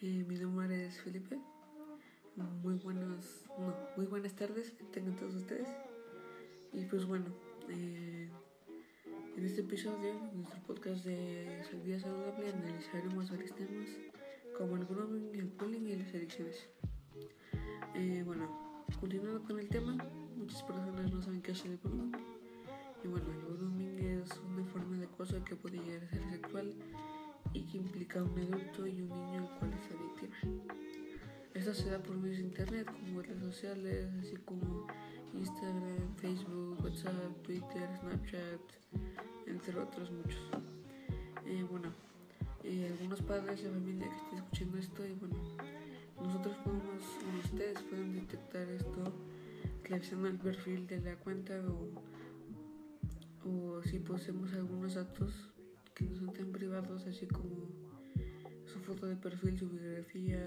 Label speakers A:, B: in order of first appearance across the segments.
A: Eh, mi nombre es Felipe. Muy buenos, no, muy buenas tardes tengan todos ustedes. Y pues bueno, eh, en este episodio, en nuestro podcast de Vida Saludable, analizaremos varios temas como el grooming, el bullying y las adicciones. Eh, bueno, continuando con el tema, muchas personas no saben qué es el grooming. Y bueno, el grooming es una forma de acoso que puede llegar a ser sexual y que implica un adulto y un niño el cual es la víctima. Esto se da por medios de internet como redes sociales, así como Instagram, Facebook, WhatsApp, Twitter, Snapchat, entre otros muchos. Eh, bueno, eh, algunos padres de familia que estén escuchando esto y bueno, nosotros podemos, ustedes pueden detectar esto reaccionando al perfil de la cuenta o, o si poseemos algunos datos que no son tan privados, así como su foto de perfil, su biografía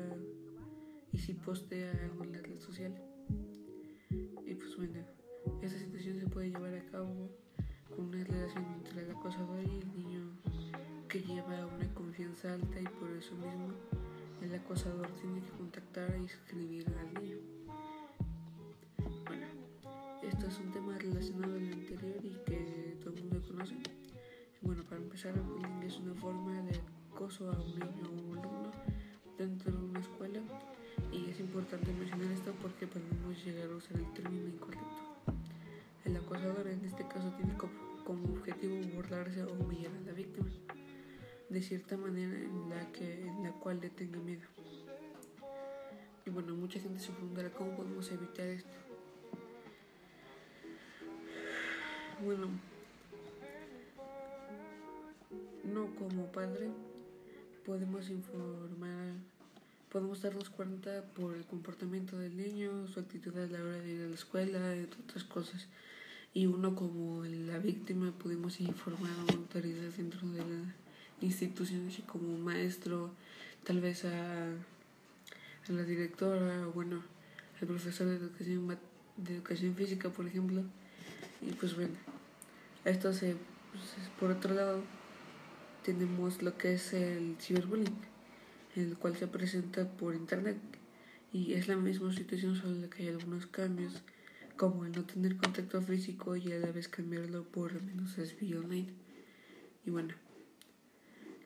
A: y si postea algo en la red social. Y pues bueno, esta situación se puede llevar a cabo con una relación entre el acosador y el niño que lleva una confianza alta y por eso mismo el acosador tiene que contactar y escribir al niño. Bueno, esto es un tema relacionado al anterior y que todo el mundo conoce. Bueno, para empezar, el bullying es una forma de acoso a un niño o un alumno dentro de una escuela y es importante mencionar esto porque podemos llegar a usar el término incorrecto. El acosador en este caso tiene como objetivo burlarse o humillar a la víctima de cierta manera en la, que, en la cual le tenga miedo. Y bueno, mucha gente se preguntará cómo podemos evitar esto. Bueno, como padre podemos informar, podemos darnos cuenta por el comportamiento del niño, su actitud a la hora de ir a la escuela, entre otras cosas. Y uno como la víctima podemos informar a autoridades dentro de la institución, así como un maestro, tal vez a, a la directora o bueno, al profesor de educación, de educación física, por ejemplo. Y pues bueno, esto se, pues, por otro lado, tenemos lo que es el ciberbullying, el cual se presenta por internet y es la misma situación solo que hay algunos cambios como el no tener contacto físico y a la vez cambiarlo por al menos es vía online. Y bueno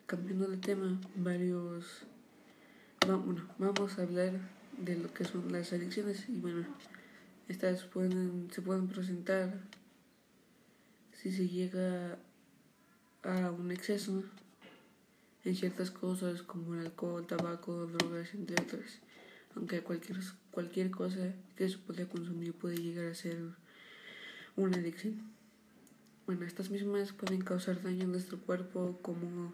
A: cambiando de tema varios bueno vamos a hablar de lo que son las adicciones y bueno estas pueden se pueden presentar si se llega a un exceso en ciertas cosas como el alcohol, tabaco, drogas, entre otras. Aunque cualquier, cualquier cosa que se pueda consumir puede llegar a ser una adicción. Bueno, estas mismas pueden causar daño en nuestro cuerpo como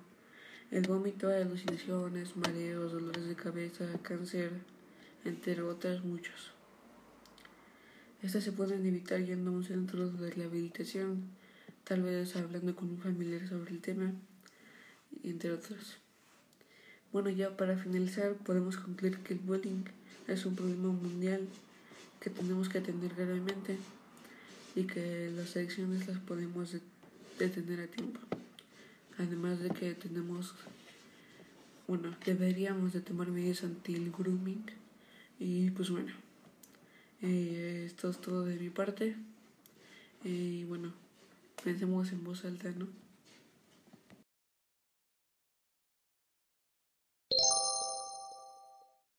A: el vómito, alucinaciones, mareos, dolores de cabeza, cáncer, entre otras muchos. Estas se pueden evitar yendo a un centro de rehabilitación tal vez hablando con un familiar sobre el tema, entre otros. Bueno, ya para finalizar, podemos concluir que el bullying es un problema mundial que tenemos que atender gravemente y que las adicciones las podemos detener a tiempo. Además de que tenemos, bueno, deberíamos de tomar medidas anti el grooming y pues bueno, eh, esto es todo de mi parte y bueno pensemos en voz alta, ¿no?